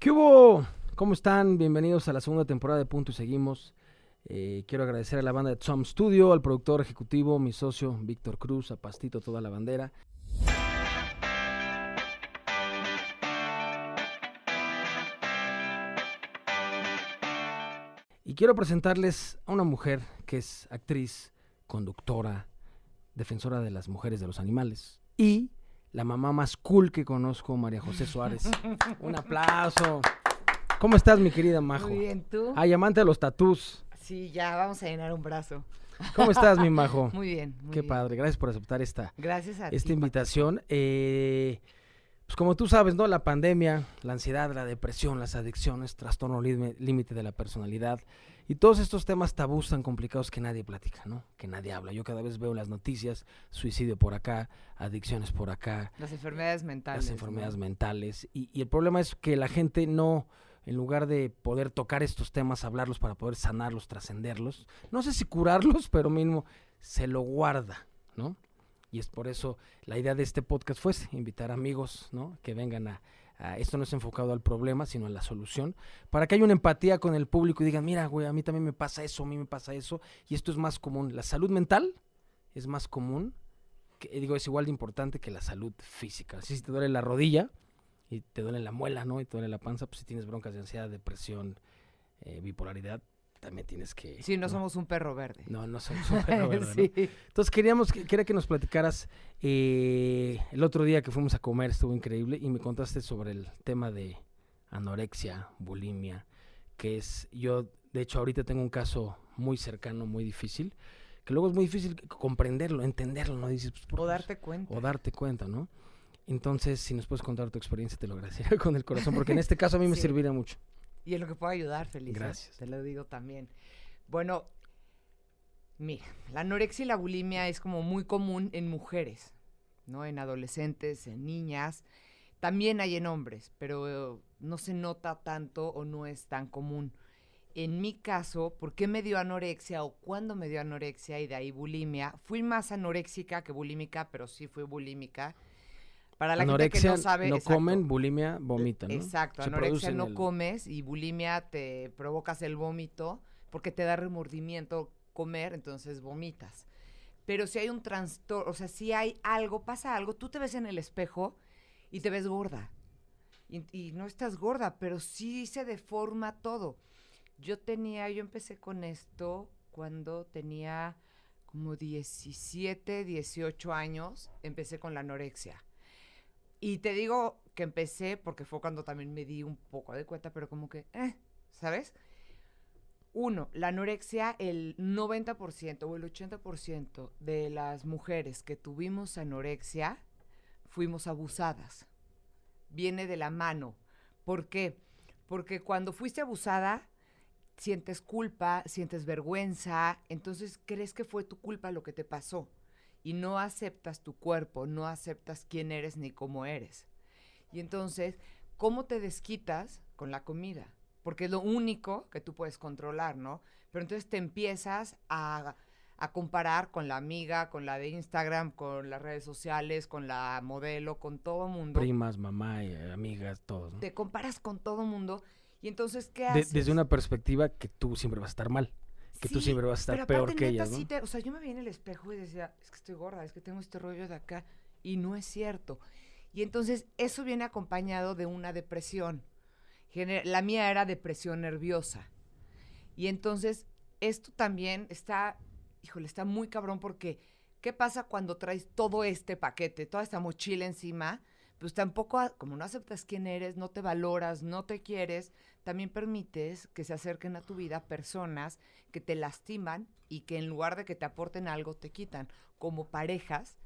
¿Qué hubo? ¿Cómo están? Bienvenidos a la segunda temporada de Punto y Seguimos. Eh, quiero agradecer a la banda de Tom Studio, al productor ejecutivo, mi socio Víctor Cruz, a Pastito Toda la Bandera. Y quiero presentarles a una mujer que es actriz, conductora, defensora de las mujeres de los animales y la mamá más cool que conozco, María José Suárez. Un aplauso. ¿Cómo estás, mi querida Majo? Muy bien, ¿tú? Ay, amante de los tatús. Sí, ya vamos a llenar un brazo. ¿Cómo estás, mi Majo? Muy bien, muy Qué bien. padre. Gracias por aceptar esta, Gracias a esta invitación. Eh, pues como tú sabes, ¿no? La pandemia, la ansiedad, la depresión, las adicciones, trastorno límite de la personalidad y todos estos temas tabús tan complicados que nadie platica, ¿no? Que nadie habla. Yo cada vez veo las noticias, suicidio por acá, adicciones por acá, Las enfermedades mentales. las ¿no? enfermedades mentales. Y, y el problema es que la gente no, en lugar de poder tocar estos temas, hablarlos para poder sanarlos, trascenderlos, no sé si curarlos, pero mínimo se lo guarda, ¿no? Y es por eso la idea de este podcast fue invitar amigos, ¿no? Que vengan a, a- esto no es enfocado al problema, sino a la solución, para que haya una empatía con el público y digan, mira, güey, a mí también me pasa eso, a mí me pasa eso, y esto es más común. La salud mental es más común, que, digo, es igual de importante que la salud física. Así si te duele la rodilla y te duele la muela, ¿no? Y te duele la panza, pues si tienes broncas de ansiedad, depresión, eh, bipolaridad, también tienes que... Sí, no, somos un perro verde. No, no somos un perro verde, ¿no? Entonces queríamos que, quería que nos platicaras eh, el otro día que fuimos a comer, estuvo increíble, y me contaste sobre el tema de anorexia, bulimia, que es, yo de hecho ahorita tengo un caso muy cercano, muy difícil, que luego es muy difícil comprenderlo, entenderlo, ¿no? Dices, pues, ¿por O qué? darte cuenta. o darte cuenta, ¿no? Entonces, si nos puedes contar tu experiencia, te lo agradecería con el corazón, porque en este caso a mí me serviría mucho. Y es lo que puedo ayudar, feliz. ¿eh? Gracias. Te lo digo también. Bueno, mira, la anorexia y la bulimia es como muy común en mujeres, ¿no? En adolescentes, en niñas. También hay en hombres, pero no se nota tanto o no es tan común. En mi caso, ¿por qué me dio anorexia o cuándo me dio anorexia y de ahí bulimia? Fui más anoréxica que bulímica, pero sí fui bulímica. Para la gente Anorexia que no sabe, exacto. comen, bulimia, vomitan, ¿no? Exacto, Se anorexia no el- comes y bulimia te provocas el vómito porque te da remordimiento comer, entonces vomitas. Pero si hay un trastorno, o sea, si hay algo, pasa algo, tú te ves en el espejo y te ves gorda. Y, y no estás gorda, pero sí se deforma todo. Yo tenía, yo empecé con esto cuando tenía como 17, 18 años, empecé con la anorexia. Y te digo que empecé porque fue cuando también me di un poco de cuenta, pero como que, eh, ¿sabes? Uno, la anorexia, el 90% o el 80% de las mujeres que tuvimos anorexia fuimos abusadas. Viene de la mano. ¿Por qué? Porque cuando fuiste abusada, sientes culpa, sientes vergüenza, entonces crees que fue tu culpa lo que te pasó y no aceptas tu cuerpo, no aceptas quién eres ni cómo eres. Y entonces, ¿cómo te desquitas? Con la comida, porque es lo único que tú puedes controlar, ¿no? Pero entonces te empiezas a, a comparar con la amiga, con la de Instagram, con las redes sociales, con la modelo, con todo mundo. Primas, mamá, y, eh, amigas, todos, ¿no? Te comparas con todo mundo y entonces, ¿qué De- haces? desde una perspectiva que tú siempre vas a estar mal. Que tú siempre vas a estar pero peor aparte, que neta, ellas, ¿no? sí te- o sea, yo me vi en el espejo y decía, es que estoy gorda, es que tengo este rollo de acá. Y no es cierto. Y entonces eso viene acompañado de una depresión. Gener- La mía era depresión nerviosa. Y entonces esto también está, híjole, está muy cabrón porque ¿qué pasa cuando traes todo este paquete, toda esta mochila encima? Pues tampoco, como no aceptas quién eres, no te valoras, no te quieres, también permites que se acerquen a tu vida personas que te lastiman y que en lugar de que te aporten algo, te quitan, como parejas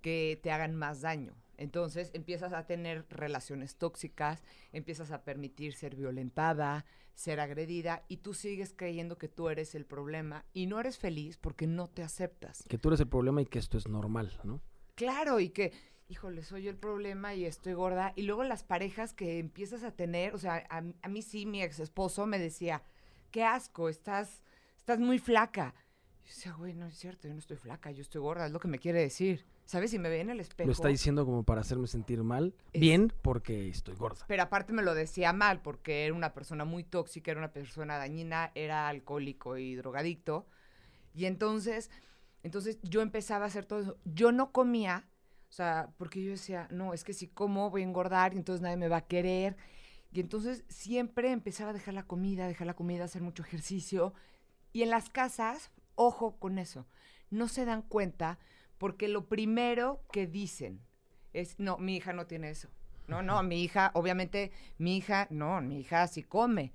que te hagan más daño. Entonces empiezas a tener relaciones tóxicas, empiezas a permitir ser violentada, ser agredida y tú sigues creyendo que tú eres el problema y no eres feliz porque no te aceptas. Que tú eres el problema y que esto es normal, ¿no? Claro, y que, híjole, soy yo el problema y estoy gorda. Y luego las parejas que empiezas a tener, o sea, a, a mí sí, mi ex esposo me decía, qué asco, estás, estás muy flaca. Yo decía, güey, no es cierto, yo no estoy flaca, yo estoy gorda, es lo que me quiere decir. ¿Sabes? Y me veía en el espejo. Lo está diciendo como para hacerme sentir mal. Es- Bien, porque estoy gorda. Pero aparte me lo decía mal, porque era una persona muy tóxica, era una persona dañina, era alcohólico y drogadicto. Y entonces, entonces yo empezaba a hacer todo eso. Yo no comía, sea, porque yo decía, no, es que si como voy a engordar y entonces nadie me va a querer. Y entonces siempre empezaba a dejar la comida, dejar la comida, hacer mucho ejercicio. Y en las casas, ojo con eso, no se dan cuenta porque lo primero que dicen es, no, mi hija no tiene eso. No, no, mi hija, obviamente, mi hija, no, mi hija sí come.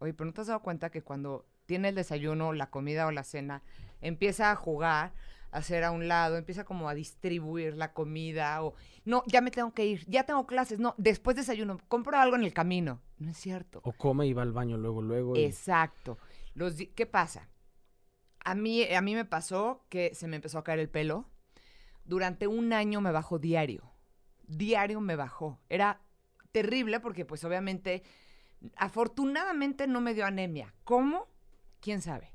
Oye, pero ¿no te has dado cuenta que cuando tiene el desayuno, la comida o la cena, empieza a jugar, hacer a un lado, empieza como a distribuir la comida o, no, ya me tengo que ir, ya tengo clases, no, después desayuno, compro algo en el camino. No es cierto. O come y va al baño luego, luego. y- Exacto. Los ¿Qué pasa? A mí, a mí me pasó que se me empezó a caer el pelo. Durante un año me bajó diario. Diario me bajó. Era terrible porque pues obviamente, afortunadamente no me dio anemia. ¿Cómo? ¿Quién sabe?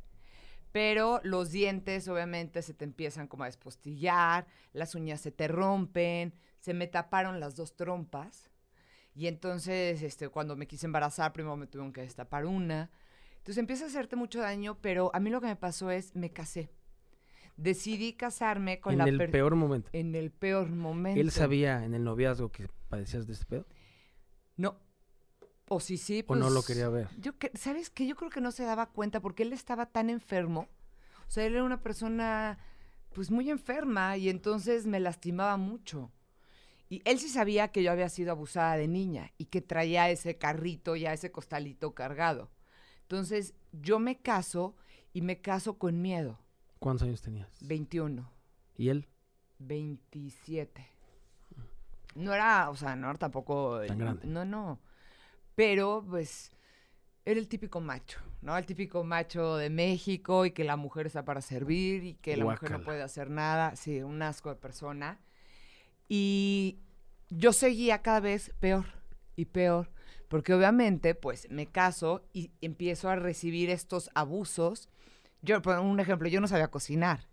Pero los dientes obviamente se te empiezan como a despostillar, las uñas se te rompen, se me taparon las dos trompas. Y entonces, este, cuando me quise embarazar, primero me tuvieron que destapar una. Entonces empieza a hacerte mucho daño, pero a mí lo que me pasó es, me casé. Decidí casarme con en la el per- peor momento. en el peor momento. ¿Él sabía en el noviazgo que padecías de este pedo? No. O sí, sí, ¿O pues... no lo quería ver? Yo que, ¿Sabes qué? Yo creo que no se daba cuenta porque él estaba tan enfermo. O sea, él era una persona, pues, muy enferma y entonces me lastimaba mucho. Y él sí sabía que yo había sido abusada de niña y que traía ese carrito, ya ese costalito cargado. Entonces, yo me caso y me caso con miedo. ¿Cuántos años tenías? 21. ¿Y él? 27. No era, o sea, no era tampoco... Tan grande. No, no. Pero, pues, era el típico macho, ¿no? El típico macho de México y que la mujer está para servir y que la mujer no puede hacer nada. Sí, un asco de persona. Y yo seguía cada vez peor y peor, porque obviamente, pues, me caso y empiezo a recibir estos abusos. Yo, por un ejemplo, yo no sabía cocinar.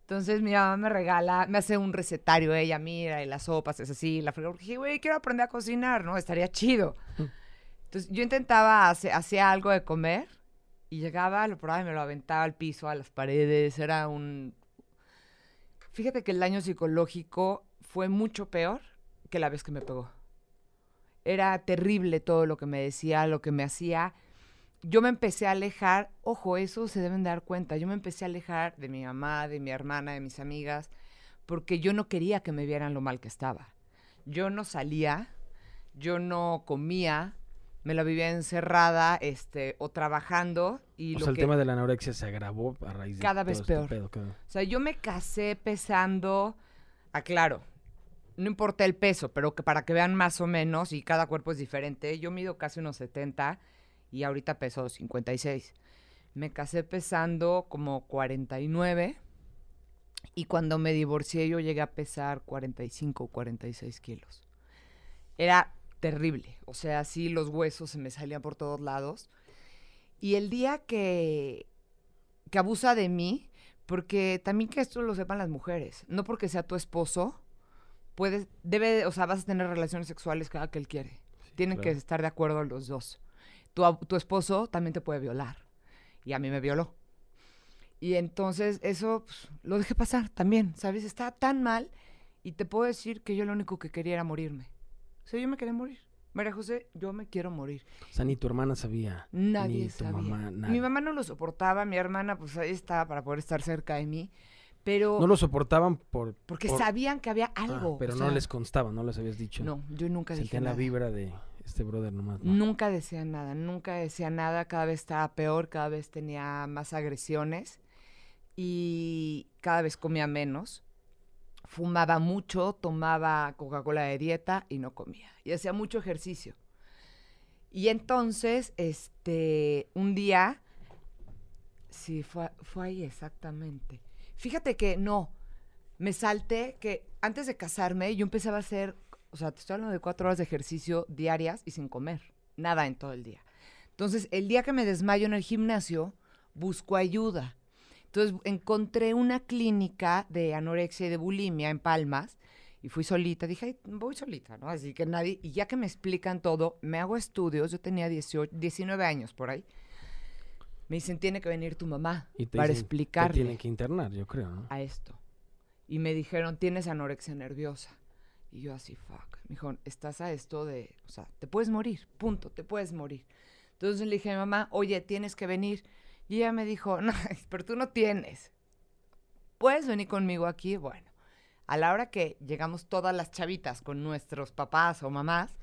Entonces mi mamá me regala, me hace un recetario ella, mira, y las sopas es así, la fregada. Porque dije, güey, quiero aprender a cocinar, ¿no? Estaría chido. Entonces yo intentaba hacer, hacía algo de comer y llegaba, lo probaba y me lo aventaba al piso, a las paredes. Era un... Fíjate que el daño psicológico fue mucho peor que la vez que me pegó. Era terrible todo lo que me decía, lo que me hacía yo me empecé a alejar, ojo, eso se deben dar cuenta, yo me empecé a alejar de mi mamá, de mi hermana, de mis amigas, porque yo no quería que me vieran lo mal que estaba. Yo no salía, yo no comía, me la vivía encerrada, este, o trabajando y o lo sea, el que tema de la anorexia se agravó a raíz de Cada todo vez este peor. pedo, claro. o sea, yo me casé pesando, aclaro, no importa el peso, pero que para que vean más o menos, y cada cuerpo es diferente, yo mido casi unos 70 y ahorita peso 56. Me casé pesando como 49 y cuando me divorcié yo llegué a pesar 45 o 46 kilos. Era terrible, o sea, sí los huesos se me salían por todos lados. Y el día que, que abusa de mí, porque también que esto lo sepan las mujeres, no porque sea tu esposo, puedes, debe, o sea, vas a tener relaciones sexuales cada que él quiere. Tienen claro. que estar de acuerdo los dos. Tu, tu esposo también te puede violar. Y a mí me violó. Y entonces eso pues, lo dejé pasar también, ¿sabes? Estaba tan mal y te puedo decir que yo lo único que quería era morirme. O sea, yo me quería morir. María José, yo me quiero morir. O sea, ni tu hermana sabía. Nadie ni tu sabía. mamá, Mi nadie. mamá no lo soportaba, mi hermana pues ahí estaba para poder estar cerca de mí, pero No lo soportaban por... porque por- sabían que había Ah, algo. pero o no les constaba, no les habías dicho. No, yo nunca dije Sentían la nada. vibra de este brother nomás. ¿no? Nunca decía nada, nunca decía nada, cada vez estaba peor, cada vez tenía más agresiones y cada vez comía menos. Fumaba mucho, tomaba Coca-Cola de dieta y no comía. Y hacía mucho ejercicio. Y entonces, este, un día, sí, fue, fue ahí exactamente. Fíjate que no, me salté que antes de casarme yo empezaba a hacer, o sea, te estoy hablando de cuatro horas de ejercicio diarias y sin comer, nada en todo el día. Entonces, el día que me desmayo en el gimnasio, busco ayuda. Entonces encontré una clínica de anorexia y de bulimia en Palmas y fui solita. Dije, "Ay, voy solita, ¿no? Así que nadie, y ya que me explican todo, me hago estudios. Yo tenía 18, 19 años por ahí. Me dicen, tiene que venir tu mamá Y te para dicen, Te explicarle tienen que internar, yo creo, ¿no? a esto. Y me dijeron, tienes anorexia nerviosa. Y yo así, fuck. Me dijo, estás a esto de, o sea, te puedes morir, punto, te puedes morir. Entonces le dije a mi mamá, oye, tienes que venir. Y ella me dijo, no, pero tú no tienes. ¿Puedes venir conmigo aquí? Bueno, a la hora que llegamos todas las chavitas con nuestros papás o mamás,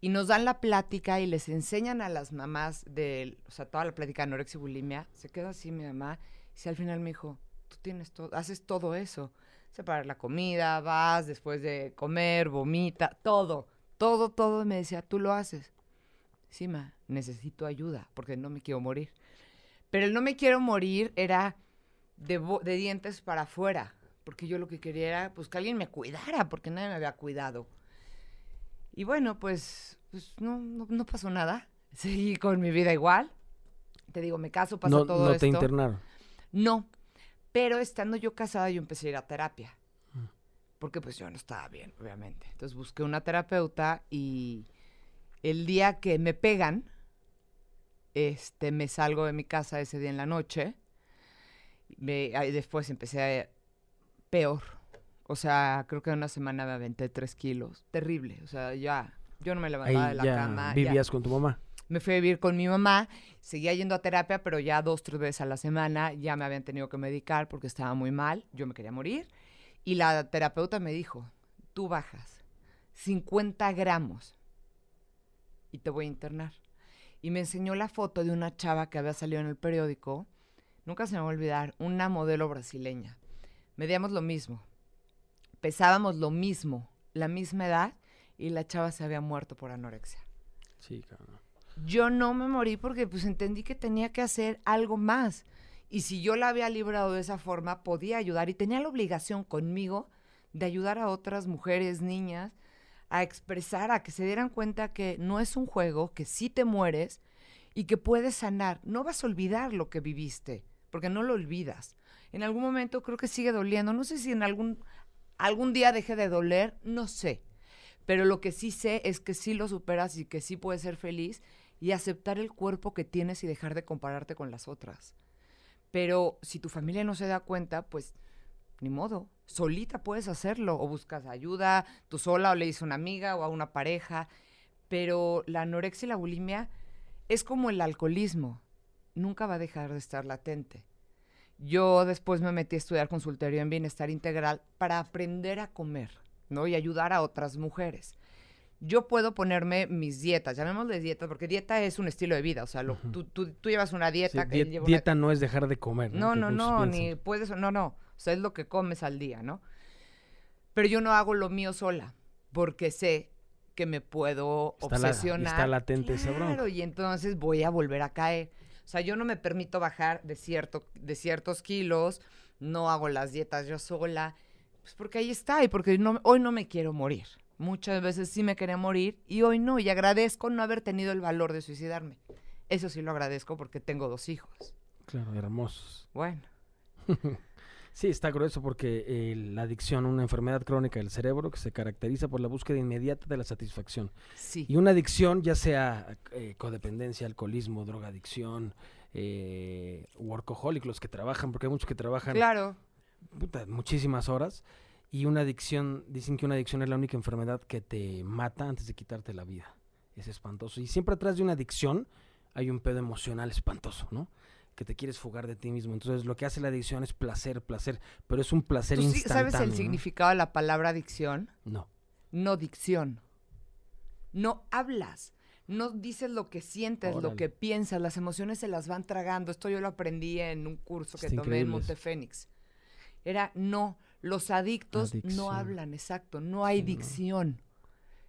y nos dan la plática y les enseñan a las mamás de, o sea, toda la plática de anorexia y bulimia, se quedó así mi mamá, y si al final me dijo, tú tienes todo, haces todo eso, separar la comida, vas después de comer, vomita, todo, todo, todo, me decía, tú lo haces. Sí, ma, necesito ayuda, porque no me quiero morir. Pero el no me quiero morir era de, dientes para afuera, porque yo lo que quería era, pues, que alguien me cuidara, porque nadie me había cuidado. Y bueno, pues, pues no, no, no pasó nada. Seguí con mi vida igual. Te digo, me caso, pasa No, todo no esto. te internaron. No, pero estando yo casada yo empecé a ir a terapia. Mm. Porque pues yo no estaba bien, obviamente. Entonces busqué una terapeuta y el día que me pegan, este, me salgo de mi casa ese día en la noche. Me, ahí después empecé a... Peor. O sea, creo que en una semana me aventé tres kilos. Terrible. O sea, ya... Yo no me levantaba Ahí de la ya cama. ya. vivías con tu mamá. Me fui a vivir con mi mamá, seguía yendo a terapia, pero ya dos, tres veces a la semana ya me habían tenido que medicar porque estaba muy mal, yo me quería morir. Y la terapeuta me dijo, tú bajas 50 gramos y te voy a internar. Y me enseñó la foto de una chava que había salido en el periódico, nunca se me va a olvidar, una modelo brasileña. Medíamos lo mismo, pesábamos lo mismo, la misma edad, y la chava se había muerto por anorexia Sí, cabrón. yo no me morí porque pues entendí que tenía que hacer algo más. Y si yo la había librado de esa forma, podía ayudar y tenía la obligación conmigo de ayudar a otras mujeres, niñas, a expresar, a que se dieran cuenta que no es un juego, que sí te mueres y que puedes sanar. No vas a olvidar lo que viviste, porque no lo olvidas. En algún momento creo que sigue doliendo. No sé si en algún, algún día deje de doler, no sé. Pero lo que sí sé es que sí lo superas y que sí puedes ser feliz y aceptar el cuerpo que tienes y dejar de compararte con las otras. Pero si tu familia no se da cuenta, pues ni modo, solita puedes hacerlo o buscas ayuda, tú sola o le dices a una amiga o a una pareja. Pero la anorexia y la bulimia es como el alcoholismo, nunca va a dejar de estar latente. Yo después me metí a estudiar consultorio en bienestar integral para aprender a comer, ¿no? Y ayudar a otras mujeres. Yo puedo ponerme mis dietas, llamémosle dietas, porque dieta es un estilo de vida, o sea, lo- tú, tú- tú llevas una Sí, dieta que una- dieta no es dejar de comer. no, no, no, piensan. ni puedes, no, no. O sea, es lo que comes al día, ¿no? Pero yo no hago lo mío sola, porque sé que me puedo Está la- obsesionar. está latente esa bronca. Claro, y entonces voy a volver a caer. O sea, yo no me permito bajar de, cierto, de ciertos kilos, no hago las dietas yo sola, pues porque ahí está, y porque no, hoy no me quiero morir. Muchas veces sí me quería morir y hoy no, y agradezco no haber tenido el valor de suicidarme. Eso sí lo agradezco porque tengo dos hijos. Claro, hermosos. Bueno. Sí, está grueso porque eh, la adicción, una enfermedad crónica del cerebro que se caracteriza por la búsqueda inmediata de la satisfacción. Sí. Y una adicción, ya sea eh, codependencia, alcoholismo, drogadicción, eh, workaholic, los que trabajan, porque hay muchos que trabajan Claro. puta, muchísimas horas. Y una adicción, dicen que una adicción es la única enfermedad que te mata antes de quitarte la vida. Es espantoso. Y siempre atrás de una adicción hay un pedo emocional espantoso, ¿no? Que te quieres fugar de ti mismo. Entonces lo que hace la adicción es placer, placer. Pero es un placer ¿Tú instantáneo. sabes el ¿no? significado de la palabra adicción? No. No dicción. No hablas. No dices lo que sientes, lo que piensas. Las emociones se las van tragando. Esto yo lo aprendí en un curso que Está tomé en. Montefénix. Era no. Los adictos Adicción. no hablan, exacto. No hay Sí, ¿no? dicción.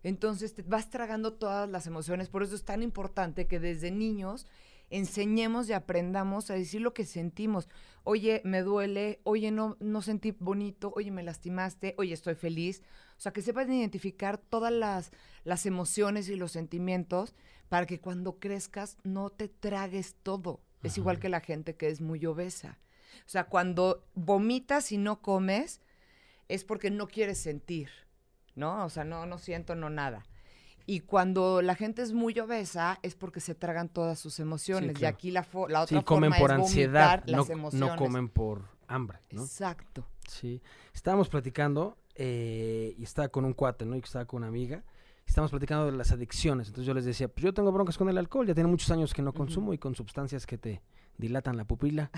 Entonces te vas tragando todas las emociones. Por eso es tan importante que desde niños enseñemos y aprendamos a decir lo que sentimos. Oye, me duele, oye, no, no sentí bonito, oye, me lastimaste, oye, estoy feliz. O sea, que sepan identificar todas las, las emociones y los sentimientos para que cuando crezcas no te tragues todo. Es igual que la gente que es muy obesa. O sea, cuando vomitas y no comes, es porque no quieres sentir, ¿no? O sea, no, no siento, no nada. Y cuando la gente es muy obesa, es porque se tragan todas sus emociones. Y claro. aquí la, fo- la otra Sí, comen forma por es ansiedad, no, las no emociones. comen por hambre, ¿no? Exacto. Sí. Estábamos platicando eh, y estaba con un cuate, ¿no? Y estaba con una amiga. Estábamos platicando de las adicciones. Entonces yo les decía, pues yo tengo broncas con el alcohol, ya tiene muchos años que no consumo y con sustancias que te dilatan la pupila.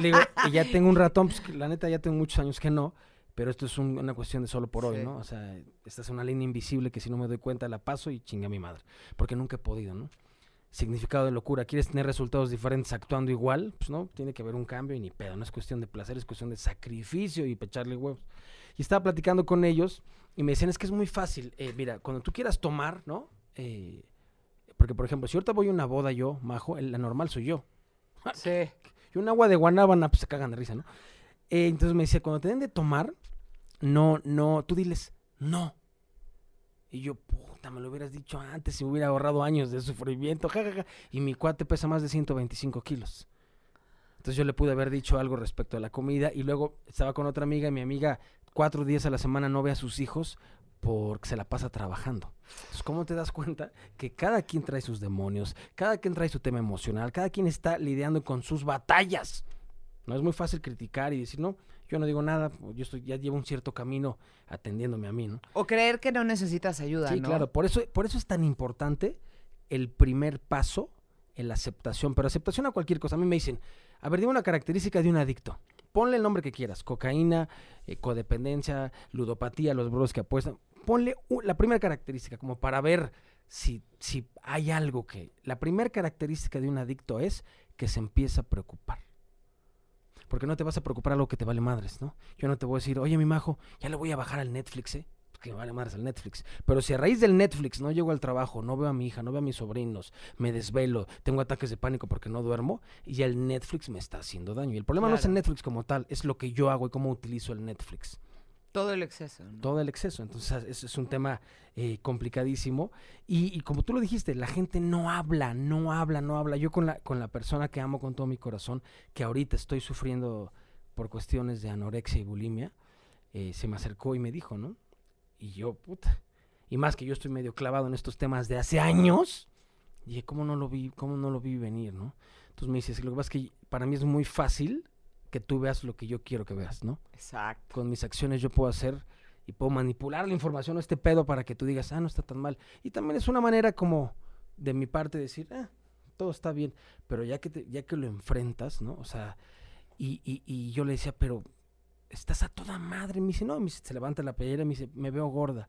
Le digo, y ya tengo un ratón, pues la neta ya tengo muchos años que no, pero esto es un- una cuestión de solo por hoy, Sí. ¿no? O sea, esta es una línea invisible que si no me doy cuenta la paso y chinga a mi madre, porque nunca he podido, ¿no? Significado de locura, ¿quieres tener resultados diferentes actuando igual? Pues no, tiene que haber un cambio y ni pedo, no es cuestión de placer, es cuestión de sacrificio y pecharle huevos. Y estaba platicando con ellos y me decían, es que es muy fácil, eh, mira, cuando tú quieras tomar, ¿no? Eh, porque, por ejemplo, si ahorita voy a una boda yo, majo, la normal soy yo. Sí. Y un agua de guanábana, pues se cagan de risa, ¿no? Eh, entonces me decía, cuando te den de tomar, no, no, tú diles, no. Y yo, puta, me lo hubieras dicho antes y me hubiera ahorrado años de sufrimiento, jajaja. Y mi cuate pesa más de 125 kilos. Entonces yo le pude haber dicho algo respecto a la comida y luego estaba con otra amiga y mi amiga cuatro días a la semana no ve a sus hijos porque se la pasa trabajando. Entonces, ¿cómo te das cuenta que cada quien trae sus demonios, cada quien trae su tema emocional, cada quien está lidiando con sus batallas? No es muy fácil criticar y decir, no, yo no digo nada, yo estoy, ya llevo un cierto camino atendiéndome a mí, ¿no? O creer que no necesitas ayuda, Sí, ¿no? claro, por eso, por eso es tan importante el primer paso en la aceptación, pero aceptación a cualquier cosa. A mí me dicen, a ver, dime una característica de un adicto. Ponle el nombre que quieras, cocaína, eh, codependencia, ludopatía, los bros que apuestan. Ponle la primera característica como para ver si, si hay algo que... La primera característica de un adicto es que se empieza a preocupar. Porque no te vas a preocupar algo que te vale madres, ¿no? Yo no te voy a decir, oye, mi majo, ya le voy a bajar al Netflix, ¿eh? Que me vale madres al Netflix. Pero si a raíz del Netflix no llego al trabajo, no veo a mi hija, no veo a mis sobrinos, me desvelo, tengo ataques de pánico porque no duermo, y ya el Netflix me está haciendo daño. Y el problema no es el. Netflix como tal, es lo que yo hago y cómo utilizo el Netflix Todo el exceso. todo el exceso. Entonces, ese es un tema eh, complicadísimo. Y, como tú lo dijiste, la gente no habla, no habla, no habla. Yo con la, con la persona que amo con todo mi corazón, que ahorita estoy sufriendo por cuestiones de anorexia y bulimia, eh, se me acercó y me dijo, ¿no? Y yo, puta. Y más que yo estoy medio clavado en estos temas de hace años. Dije, ¿cómo no lo vi, cómo no lo vi venir, no? Entonces me dices, lo que pasa es que para mí es muy fácil que tú veas lo que yo quiero que veas, ¿no? Exacto. con mis acciones yo puedo hacer y puedo manipular la información o este pedo para que tú digas, ah, no está tan mal. Y también es una manera como de mi parte decir, ah, todo está bien, pero ya que, te- ya que lo enfrentas, ¿no? O sea, y, y, y yo le decía, pero estás a toda madre. Me dice, no, me dice, se levanta la playera y me dice, me veo gorda.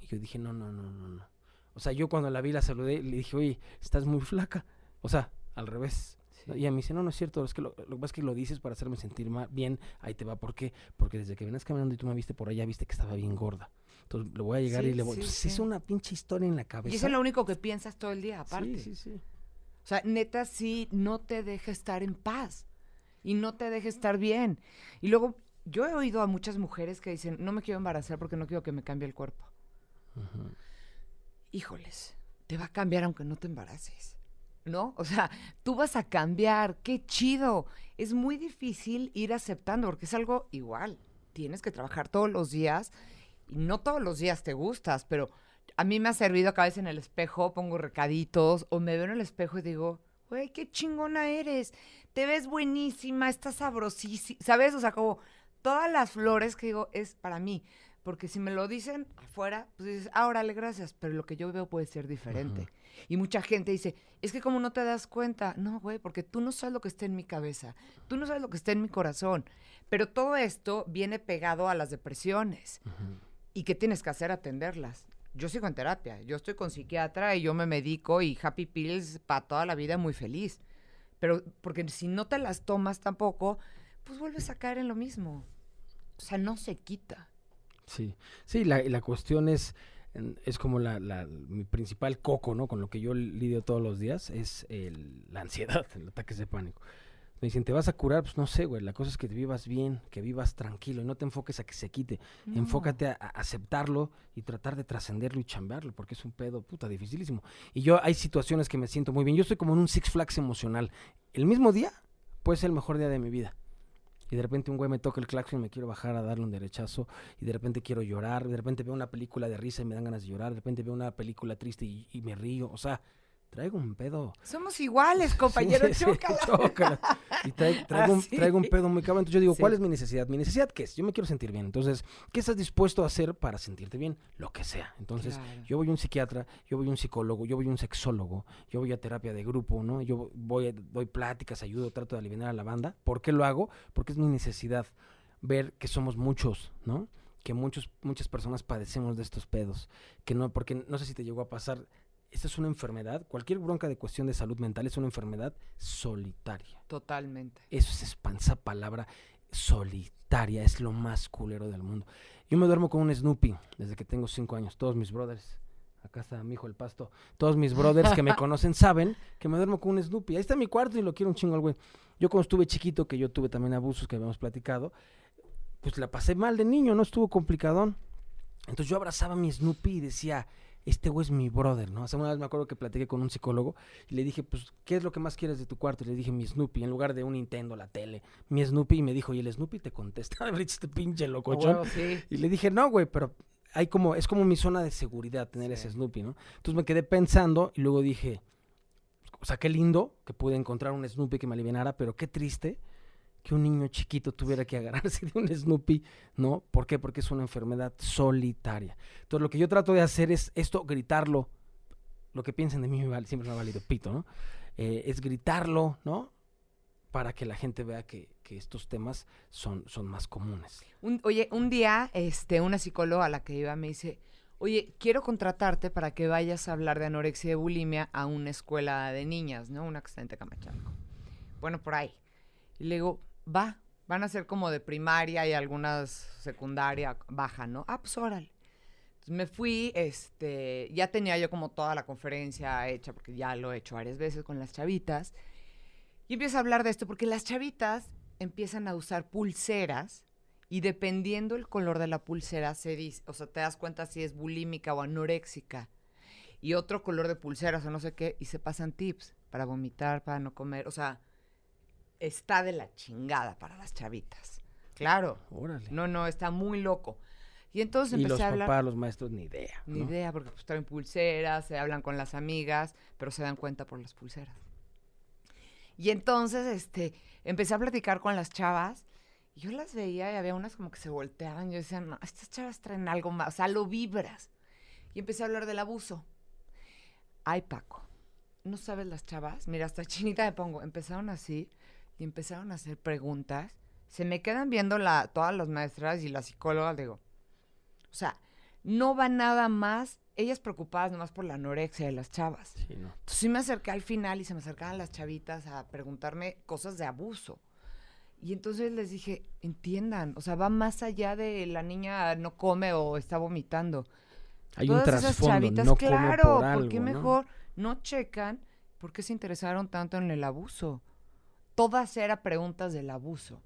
Y yo dije, no, no, no, no, no. O sea, yo cuando la vi la saludé le dije, oye, estás muy flaca. O sea, al revés. Y ella me dice, no, no es cierto, es que lo, lo que pasa es que lo dices para hacerme sentir ma- bien, ahí te va, ¿por qué? Porque desde que venías caminando y tú me viste por allá, viste que estaba bien gorda. Entonces le voy a llegar Sí, y le voy... sí, sí. es una pinche historia en la cabeza. Y eso es lo único que piensas todo el día, aparte. Sí, sí, sí. O sea, neta, sí, no te deja estar en paz y no te deja estar bien. Y luego, yo he oído a muchas mujeres que dicen, no me quiero embarazar porque no quiero que me cambie el cuerpo. Híjoles, te va a cambiar aunque no te embaraces. ¿No? O sea, tú vas a cambiar, qué chido. Es muy difícil ir aceptando porque es algo igual. Tienes que trabajar todos los días y no todos los días te gustas, pero a mí me ha servido que a veces en el espejo pongo recaditos o me veo en el espejo y digo, güey, qué chingona eres, te ves buenísima, estás sabrosísima, ¿sabes? O sea, como todas las flores que digo es para mí, porque si me lo dicen afuera, pues dices, ah, órale, gracias, pero lo que yo veo puede ser diferente. Y mucha gente dice, es que como no te das cuenta, no, güey, porque tú no sabes lo que está en mi cabeza, tú no sabes lo que está en mi corazón, pero todo esto viene pegado a las depresiones. ¿Y qué tienes que hacer? Atenderlas. Yo sigo en terapia, yo estoy con psiquiatra y yo me medico y happy pills para toda la vida muy feliz. Pero porque si no te las tomas tampoco, pues vuelves a caer en lo mismo. O sea, no se quita. Sí, sí, la, la cuestión es, es como la, la- mi principal coco, ¿no? Con lo que yo lidio todos los días, es el- la ansiedad, el ataque de pánico. Me dicen, ¿te vas a curar? Pues no sé, güey, la cosa es que te vivas bien, que vivas tranquilo y no te enfoques a que se quite. No. Enfócate a, a aceptarlo y tratar de trascenderlo y chambearlo, porque es un pedo puta dificilísimo. Y yo hay situaciones que me siento muy bien. Yo estoy como en un Six Flags emocional. El mismo día puede ser el mejor día de mi vida. Y de repente un güey me toca el claxon y me quiero bajar a darle un derechazo. Y de repente quiero llorar. De repente veo una película de risa y me dan ganas de llorar. De repente veo una película triste y, y me río. O sea, traigo un pedo. Somos iguales, compañero, Sí, chócala. chócala. Y traigo, un, Así. traigo un pedo muy cabrón. Entonces yo digo, Sí. ¿cuál es mi necesidad? ¿Mi necesidad qué es? Yo me quiero sentir bien. Entonces, ¿qué estás dispuesto a hacer para sentirte bien? Lo que sea. Entonces, Claro. yo voy a un psiquiatra, yo voy a un psicólogo, yo voy a un sexólogo, yo voy a terapia de grupo, ¿no? Yo voy, doy pláticas, ayudo, trato de aliviar a la banda. ¿Por qué lo hago? Porque es mi necesidad ver que somos muchos, ¿no? Que muchos, muchas personas padecemos de estos pedos. Que no, porque no sé si te llegó a pasar. Esta es una enfermedad, cualquier bronca de cuestión de salud mental es una enfermedad solitaria. Totalmente. Eso es espan- esa palabra solitaria, es lo más culero del mundo. Yo me duermo con un Snoopy desde que tengo cinco años. Todos mis brothers, acá está mi hijo el pasto, todos mis brothers que me conocen saben que me duermo con un Snoopy. Ahí está mi cuarto y lo quiero un chingo al güey. Yo cuando estuve chiquito, que yo tuve también abusos que habíamos platicado, pues la pasé mal de niño, no estuvo complicadón. Entonces yo abrazaba a mi Snoopy y decía, este güey es mi brother, ¿no? Hace una vez me acuerdo que platiqué con un psicólogo y le dije, pues, ¿qué es lo que más quieres de tu cuarto? Y le dije, mi Snoopy, en lugar de un Nintendo, la tele, mi Snoopy, y me dijo, y el Snoopy te contesta, este pinche locochón. huevo, sí. Y le dije, no, güey, pero hay como, es como mi zona de seguridad tener ese Snoopy, ¿no? Entonces me quedé pensando y luego dije, o sea, qué lindo que pude encontrar un Snoopy que me alivianara, pero qué triste que un niño chiquito tuviera que agarrarse de un Snoopy, ¿no? ¿Por qué? Porque es una enfermedad solitaria. Entonces lo que yo trato de hacer es esto, gritarlo. Lo que piensen de mí me siempre me ha valido pito, ¿no? Eh, es gritarlo, ¿no? Para que la gente vea que, que estos temas son, son más comunes. Un- oye, un día, este, una psicóloga a la que iba me dice, oye, quiero contratarte para que vayas a hablar de anorexia y bulimia a una escuela de niñas, ¿no? Una que está en. Bueno, por ahí. Y le digo, va, van a ser como de primaria y algunas secundaria baja, ¿no? Ah, pues órale. Entonces me fui, este, ya tenía yo como toda la conferencia hecha, porque ya lo he hecho varias veces con las chavitas. Y empiezo a hablar de esto, porque las chavitas empiezan a usar pulseras y dependiendo el color de la pulsera, se dice, o sea, te das cuenta si es bulímica o anoréxica. Y otro color de pulseras o no sé qué, y se pasan tips para vomitar, para no comer. O sea, está de la chingada para las chavitas. Claro. Órale. No, no, está muy loco. Y entonces y empecé los a hablar. papás, los maestros, ni idea. Ni ¿no? idea, porque pues traen pulseras, se hablan con las amigas, pero se dan cuenta por las pulseras. Y entonces, este, empecé a platicar con las chavas, y yo las veía y había unas como que se volteaban, yo decía, no, estas chavas traen algo más, o sea, lo vibras. Y empecé a hablar del abuso. Ay, Paco, ¿no sabes las chavas? Mira, hasta chinita me pongo, empezaron así, y empezaron a hacer preguntas, se me quedan viendo la, todas las maestras y las psicólogas, digo, o sea, no va nada más, ellas preocupadas nomás por la anorexia de las chavas. Sí, no. Entonces sí me acerqué al final y se me acercaban las chavitas a preguntarme cosas de abuso. Y entonces les dije, entiendan, o sea, va más allá de la niña no come o está vomitando. Hay un Todas esas trasfondo, chavitas, no claro, come por algo, ¿por qué ¿no? mejor no checan por qué se interesaron tanto en el abuso? Todas eran preguntas del abuso.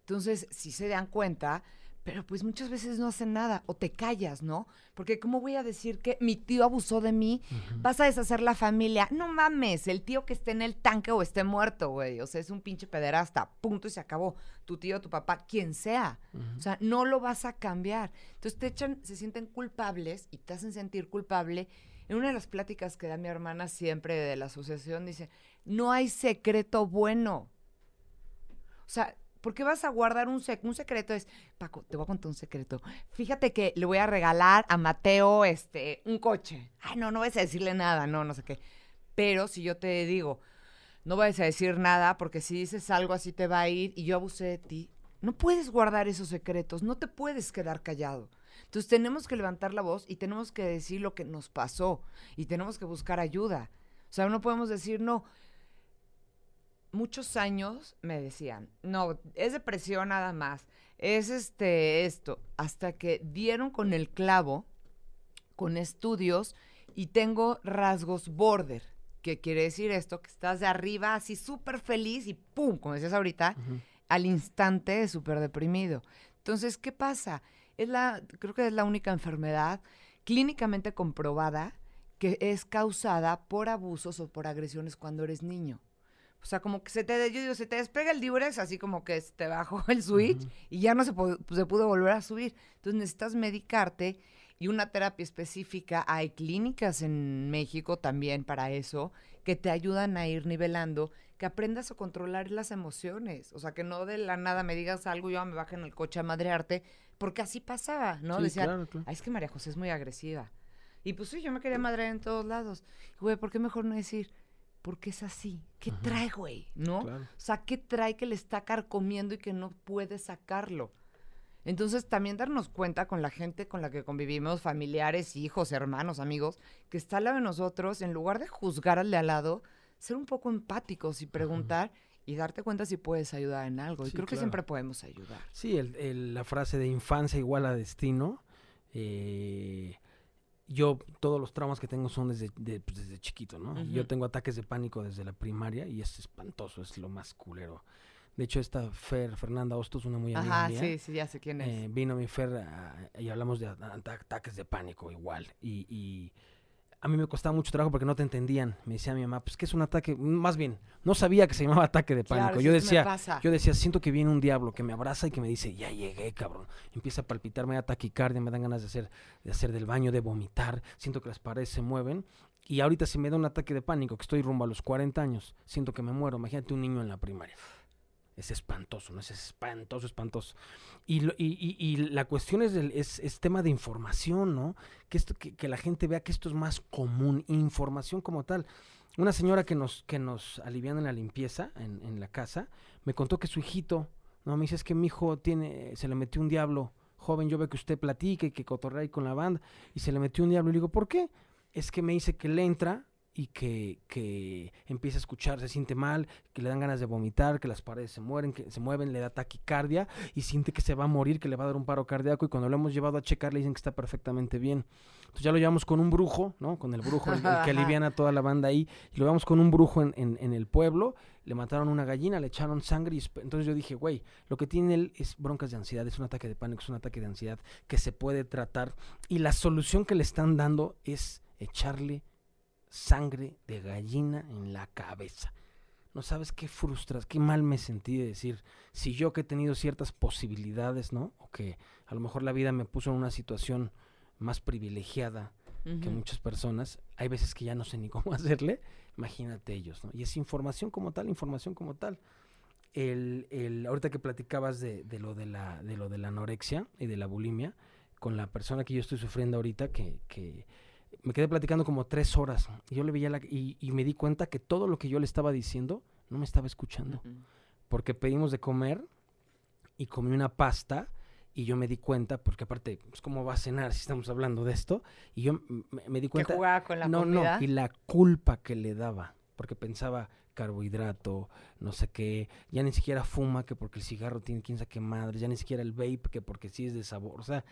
Entonces, si se dan cuenta, pero pues muchas veces no hacen nada o te callas, ¿no? Porque ¿cómo voy a decir que mi tío abusó de mí? Vas a deshacer la familia. No mames, el tío que esté en el tanque o esté muerto, güey. O sea, es un pinche pederasta. Punto y se acabó. Tu tío, tu papá, quien sea. O sea, no lo vas a cambiar. Entonces te echan, se sienten culpables y te hacen sentir culpable. En una de las pláticas que da mi hermana siempre de la asociación, dice, no hay secreto bueno. O sea, ¿por qué vas a guardar un, sec un secreto? Es, Paco, te voy a contar un secreto. Fíjate que le voy a regalar a Mateo este, un coche. Ay, no, no vas a decirle nada, no, no sé qué. Pero si yo te digo, no vayas a decir nada porque si dices algo así te va a ir y yo abusé de ti, no puedes guardar esos secretos, no te puedes quedar callado. Entonces tenemos que levantar la voz y tenemos que decir lo que nos pasó y tenemos que buscar ayuda. O sea, no podemos decir, no, muchos años me decían, no, es depresión nada más, es este, esto, hasta que dieron con el clavo, con estudios, y tengo rasgos border. ¿Qué quiere decir esto? Que estás de arriba así súper feliz y ¡pum! Como decías ahorita, al instante súper deprimido. Entonces, ¿qué pasa? Es la, creo que es la única enfermedad clínicamente comprobada que es causada por abusos o por agresiones cuando eres niño. O sea, como que se te, yo digo, se te despega el diurex, así como que te bajó el switch y ya no se pudo volver a subir. Entonces necesitas medicarte y una terapia específica. Hay clínicas en México también para eso que te ayudan a ir nivelando, que aprendas a controlar las emociones. O sea, que no de la nada me digas algo y yo me baje en el coche a madrearte, porque así pasaba, ¿no? Sí, Decían, claro, claro. "Ay, es que María José es muy agresiva. Y pues sí, yo me quería madrear en todos lados. Güey, ¿por qué mejor no decir? Porque es así. ¿Qué trae, güey? ¿No? Claro. O sea, ¿qué trae que le está carcomiendo y que no puede sacarlo? Entonces, también darnos cuenta con la gente con la que convivimos, familiares, hijos, hermanos, amigos, que está al lado de nosotros, en lugar de juzgar al de al lado, ser un poco empáticos y preguntar y darte cuenta si puedes ayudar en algo. y creo que siempre podemos ayudar. Sí, el- el- la frase de infancia igual a destino. eh, yo, todos los traumas que tengo son desde, de- pues, desde chiquito, ¿no? Yo tengo ataques de pánico desde la primaria y es espantoso, es lo más culero. De hecho, esta Fer, Fernanda Hostos, una muy amiga Ajá, mía, sí, sí, ya sé quién es. eh, vino mi Fer a- y hablamos de ataques de pánico igual. Y, y a mí me costaba mucho trabajo porque no te entendían. Me decía mi mamá, pues que es un ataque, más bien, no sabía que se llamaba ataque de pánico. Claro, yo decía, yo decía, siento que viene un diablo que me abraza y que me dice, ya llegué, cabrón. Empieza a palpitar, me da taquicardia, me dan ganas de hacer, de hacer del baño, de vomitar. Siento que las paredes se mueven. Y ahorita si me da un ataque de pánico, que estoy rumbo a los 40 años, siento que me muero. Imagínate un niño en la primaria. Es espantoso, ¿no? Es espantoso, espantoso. Y, lo- y, y- la cuestión es, el- es, es tema de información, ¿no? Que, esto, que, que la gente vea que esto es más común, información como tal. Una señora que nos, que nos alivian en la limpieza en, en la casa, me contó que su hijito, no, me dice, es que mi hijo tiene, se le metió un diablo. Joven, yo veo que usted platica y que cotorrea ahí con la banda, y se le metió un diablo. Y le digo, ¿por qué? Es que me dice que le entra y que, que empieza a escuchar, se siente mal, que le dan ganas de vomitar, que las paredes se mueren, que se mueven, le da taquicardia y siente que se va a morir, que le va a dar un paro cardíaco y cuando lo hemos llevado a checar le dicen que está perfectamente bien. Entonces ya lo llevamos con un brujo, ¿no? Con el brujo, el, el que aliviana a toda la banda ahí, y lo llevamos con un brujo en, en- en el pueblo, le mataron una gallina, le echaron sangre y entonces yo dije, güey, lo que tiene él es broncas de ansiedad, es un ataque de pánico, es un ataque de ansiedad que se puede tratar y la solución que le están dando es echarle sangre de gallina en la cabeza. No sabes qué frustras, qué mal me sentí de decir, si yo que he tenido ciertas posibilidades, ¿no? O que a lo mejor la vida me puso en una situación más privilegiada que muchas personas, hay veces que ya no sé ni cómo hacerle, imagínate ellos, ¿no? Y es información como tal, información como tal. El, el, ahorita que platicabas de, de lo de la, de lo de la anorexia y de la bulimia, con la persona que yo estoy sufriendo ahorita, que, que me quedé platicando como tres horas, y yo le veía la, y, y me di cuenta que todo lo que yo le estaba diciendo no me estaba escuchando porque pedimos de comer y comí una pasta y yo me di cuenta, porque aparte, pues, ¿cómo va a cenar si estamos hablando de esto? Y yo me, me di Que cuenta... jugaba con la no, comida. no, y la culpa que le daba, porque pensaba carbohidrato, no sé qué, ya ni siquiera fuma, que porque el cigarro tiene quién sabe qué madre, ya ni siquiera el vape, que porque sí es de sabor, o sea,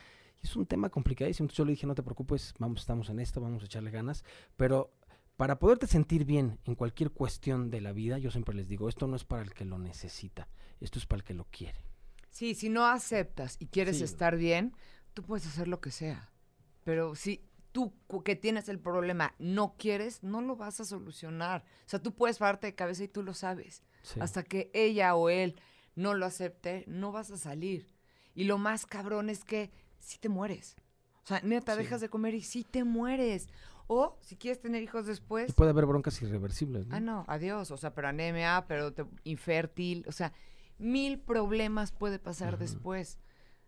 es un tema complicadísimo. Entonces yo le dije, no te preocupes, vamos, estamos en esto, vamos a echarle ganas, pero para poderte sentir bien en cualquier cuestión de la vida, yo siempre les digo, esto no es para el que lo necesita, esto es para el que lo quiere. Sí, si no aceptas y quieres Sí. estar bien, tú puedes hacer lo que sea. Pero si tú que tienes el problema no quieres, no lo vas a solucionar. O sea, tú puedes pararte de cabeza y tú lo sabes. Sí. Hasta que ella o él no lo acepte, no vas a salir. Y lo más cabrón es que sí te mueres. O sea, neta, Sí. dejas de comer y sí te mueres. O si quieres tener hijos Y después, puede haber broncas irreversibles, ¿no? Ah, no, adiós. O sea, pero anemia, pero te- infértil. O sea, mil problemas puede pasar después.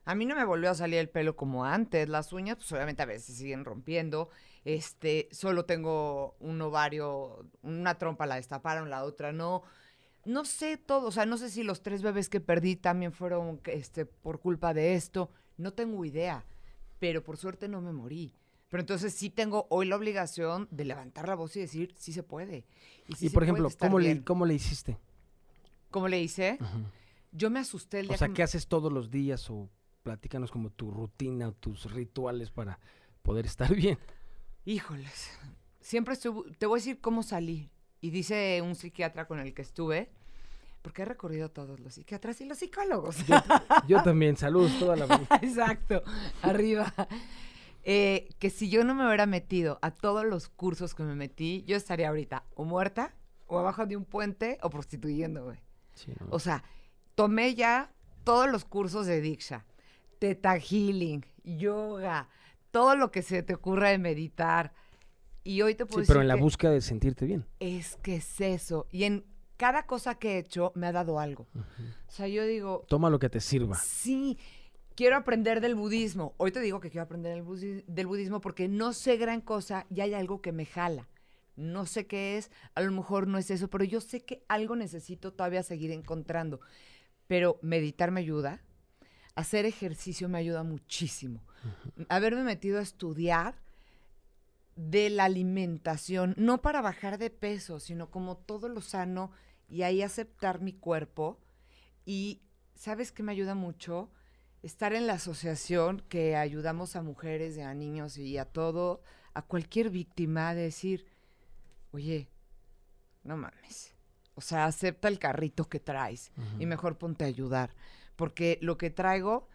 A mí no me volvió a salir el pelo como antes. Las uñas, pues obviamente a veces siguen rompiendo. Este, solo tengo un ovario, una trompa la destaparon, la otra no. No sé todo, o sea, no sé si los tres bebés que perdí también fueron este, por culpa de esto. No tengo idea, pero por suerte no me morí. Pero entonces sí tengo hoy la obligación de levantar la voz y decir, sí se puede. sí y por ejemplo, ¿cómo le. ¿cómo le hiciste? ¿Cómo le hice? Yo me asusté el día O sea, que ¿qué haces todos los días? O platícanos como tu rutina tus rituales para poder estar bien. Híjoles. Siempre estuve, te voy a decir cómo salí. Y dice un psiquiatra con el que estuve, porque he recorrido a todos los psiquiatras y los psicólogos. Yo, yo también, saludos toda la vida. Exacto, arriba. Eh, que si yo no me hubiera metido a todos los cursos que me metí, yo estaría ahorita o muerta o abajo de un puente o prostituyendo, güey. Sí, no. O sea, tomé ya todos los cursos de Diksha, Teta Healing, yoga, todo lo que se te ocurra de meditar. Y hoy te Sí, puedo decir pero en la que búsqueda de sentirte bien. es que es eso. Y en cada cosa que he hecho me ha dado algo. O sea, yo digo, Toma lo que te sirva. Sí, quiero aprender del budismo. Hoy te digo que quiero aprender del, budi- del budismo porque no sé gran cosa y hay algo que me jala. No sé qué es, a lo mejor no es eso, pero yo sé que algo necesito todavía seguir encontrando. Pero meditar me ayuda, hacer ejercicio me ayuda muchísimo. Haberme metido a estudiar de la alimentación, no para bajar de peso, sino como todo lo sano y ahí aceptar mi cuerpo. Y ¿sabes qué me ayuda mucho? Estar en la asociación que ayudamos a mujeres y a niños y a todo, a cualquier víctima, de decir, oye, no mames. O sea, acepta el carrito que traes y mejor ponte a ayudar. Porque lo que traigo,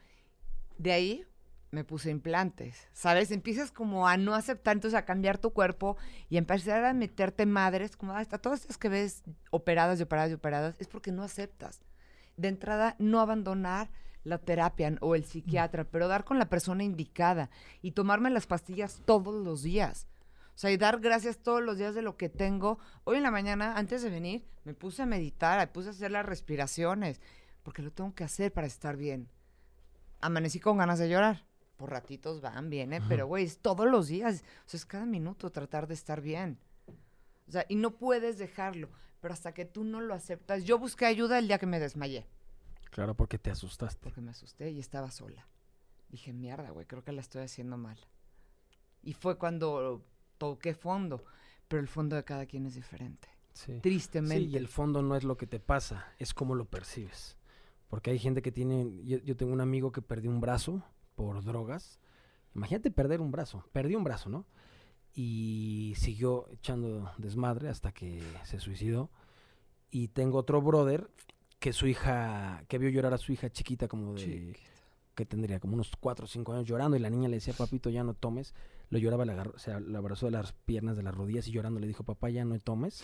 de ahí me puse implantes, ¿sabes? Empiezas como a no aceptar, entonces a cambiar tu cuerpo y empezar a meterte madres, como hasta todas estas que ves operadas y operadas y operadas, es porque no aceptas. De entrada, no abandonar la terapia o el psiquiatra, pero dar con la persona indicada y tomarme las pastillas todos los días. O sea, y dar gracias todos los días de lo que tengo. Hoy en la mañana, antes de venir, me puse a meditar, me puse a hacer las respiraciones, porque lo tengo que hacer para estar bien. Amanecí con ganas de llorar. Por ratitos van, viene, pero güey, es todos los días. O sea, es cada minuto tratar de estar bien. O sea, y no puedes dejarlo. Pero hasta que tú no lo aceptas. Yo busqué ayuda el día que me desmayé. Claro, porque te asustaste. Porque me asusté y estaba sola. Dije, mierda, güey, creo que la estoy haciendo mal. Y fue cuando toqué fondo. Pero el fondo de cada quien es diferente. Sí. Tristemente. Sí, y el fondo no es lo que te pasa, es cómo lo percibes. Porque hay gente que tiene, yo, yo tengo un amigo que perdió un brazo por drogas. Imagínate perder un brazo, perdió un brazo, ¿no? Y siguió echando desmadre hasta que se suicidó. Y tengo otro brother que su hija, que vio llorar a su hija chiquita como de, Chiquita. que tendría como unos 4 o 5 años llorando y la niña le decía, papito, ya no tomes. Lo lloraba, le agarró, o sea, le abrazó de las piernas, de las rodillas y llorando le dijo, papá, ya no tomes.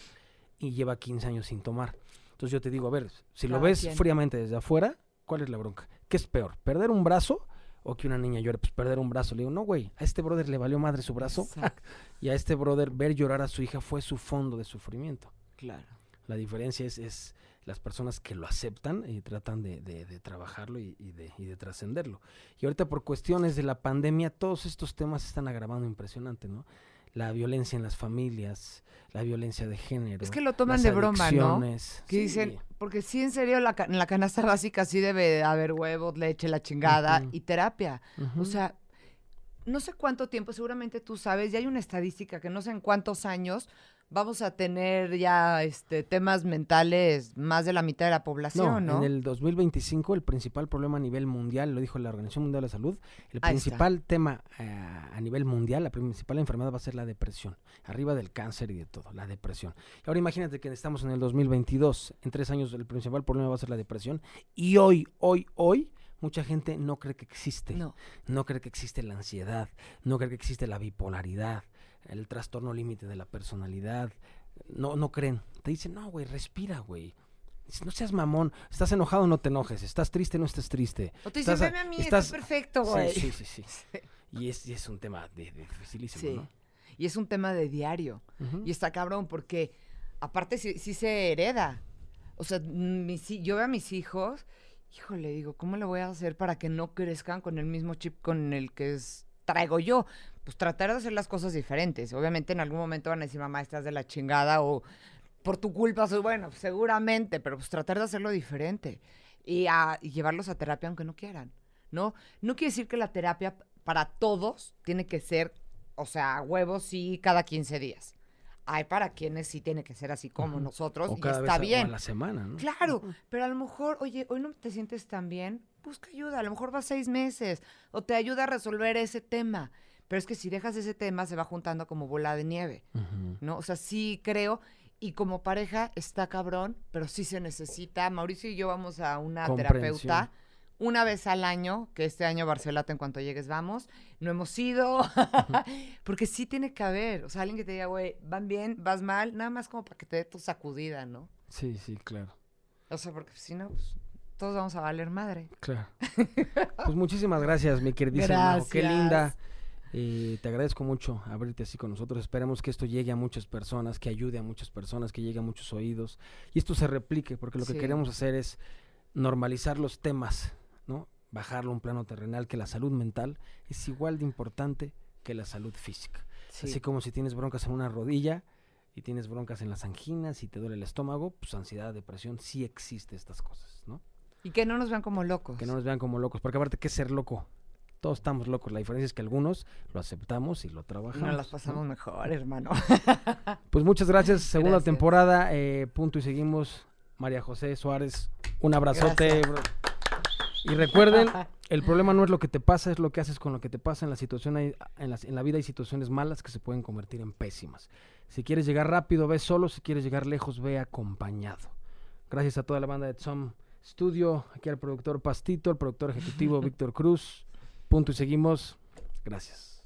Y lleva 15 años sin tomar. Entonces yo te digo, a ver, si lo ves quien. fríamente desde afuera, ¿cuál es la bronca? ¿Qué es peor? ¿Perder un brazo o que una niña llore? Pues perder un brazo. Le digo, no, güey, a este brother le valió madre su brazo y a este brother ver llorar a su hija fue su fondo de sufrimiento. Claro. La diferencia es, es las personas que lo aceptan y tratan de, de- de trabajarlo y, y de, y de trascenderlo. Y ahorita por cuestiones de la pandemia, todos estos temas se están agravando impresionante, ¿no? La violencia en las familias, la violencia de género. Es que lo toman de broma, ¿no? Que Sí. dicen, porque sí, en serio, la, en la canasta básica sí debe haber huevos, leche, la chingada y terapia. O sea, no sé cuánto tiempo, seguramente tú sabes, ya hay una estadística que no sé en cuántos años vamos a tener ya este temas mentales más de la mitad de la población, ¿no? en el 2025 el principal problema a nivel mundial, lo dijo la Organización Mundial de la Salud, el Ahí está. principal tema eh, a nivel mundial, la principal enfermedad va a ser la depresión, arriba del cáncer y de todo, la depresión. Y ahora imagínate que estamos en el 2022, en tres años el principal problema va a ser la depresión y hoy, hoy, hoy, mucha gente no cree que existe. No. No cree que existe la ansiedad, no cree que existe la bipolaridad, el trastorno límite de la personalidad. No, no creen. Te dicen, no, güey, respira, güey. No seas mamón. Estás enojado, no te enojes. Estás triste, no estés triste. O te dicen, Estás a- veme a mí, estás- estás perfecto, Sí, güey. Sí, sí, sí. Y es, y es un tema de, de dificilísimo, Sí. ¿no? Y es un tema de diario. Y está cabrón porque aparte sí, sí se hereda. O sea, mis yo veo a mis hijos, híjole, digo, ¿cómo le voy a hacer para que no crezcan con el mismo chip con el que es- traigo yo? Pues tratar de hacer las cosas diferentes. Obviamente en algún momento van a decir, mamá, estás de la chingada o por tu culpa soy bueno, seguramente, pero pues tratar de hacerlo diferente y, a, y llevarlos a terapia aunque no quieran, ¿no? No quiere decir que la terapia para todos tiene que ser, o sea, huevos sí cada 15 días. Hay para quienes sí tiene que ser así como nosotros O y cada está vez a- o a bien. la semana, ¿no? Claro, pero a lo mejor, oye, hoy no te sientes tan bien, busca ayuda, a lo mejor va seis meses o te ayuda a resolver ese tema. Pero es que si dejas ese tema se va juntando como bola de nieve. ¿no? O sea, sí creo y como pareja está cabrón, pero sí se necesita. Mauricio y yo vamos a una terapeuta una vez al año, que este año Barcelona en cuanto llegues vamos, no hemos ido, porque sí tiene que haber, o sea, alguien que te diga, güey, van bien, vas mal, nada más como para que te dé tu sacudida, ¿no? Sí, sí, claro. O sea, porque si no, pues, todos vamos a valer madre. Claro. Pues muchísimas gracias, mi queridísima. Qué linda. Eh, te agradezco mucho abrirte así con nosotros. Esperemos que esto llegue a muchas personas, que ayude a muchas personas, que llegue a muchos oídos y esto se replique, porque lo que queremos hacer es normalizar los temas, ¿no? Bajarlo a un plano terrenal, que la salud mental es igual de importante que la salud física. Sí. Así como si tienes broncas en una rodilla y tienes broncas en las anginas y te duele el estómago, pues ansiedad, depresión, sí existe estas cosas, ¿no? Y que no nos vean como locos. Que no nos vean como locos, porque aparte, ¿qué es ser loco? Todos estamos locos. La diferencia es que algunos lo aceptamos y lo trabajamos. nos las ¿no? pasamos mejor, hermano. Pues muchas gracias. Segunda Gracias. temporada, eh, punto y seguimos. María José Suárez, un abrazote. Gracias. Y recuerden, el problema no es lo que te pasa, es lo que haces con lo que te pasa. En la, situación hay- en, las- en la vida hay situaciones malas que se pueden convertir en pésimas. Si quieres llegar rápido, ve solo. Si quieres llegar lejos, ve acompañado. Gracias a toda la banda de Tom estudio, aquí al productor Pastito, al productor ejecutivo Víctor Cruz. Punto y seguimos. Gracias.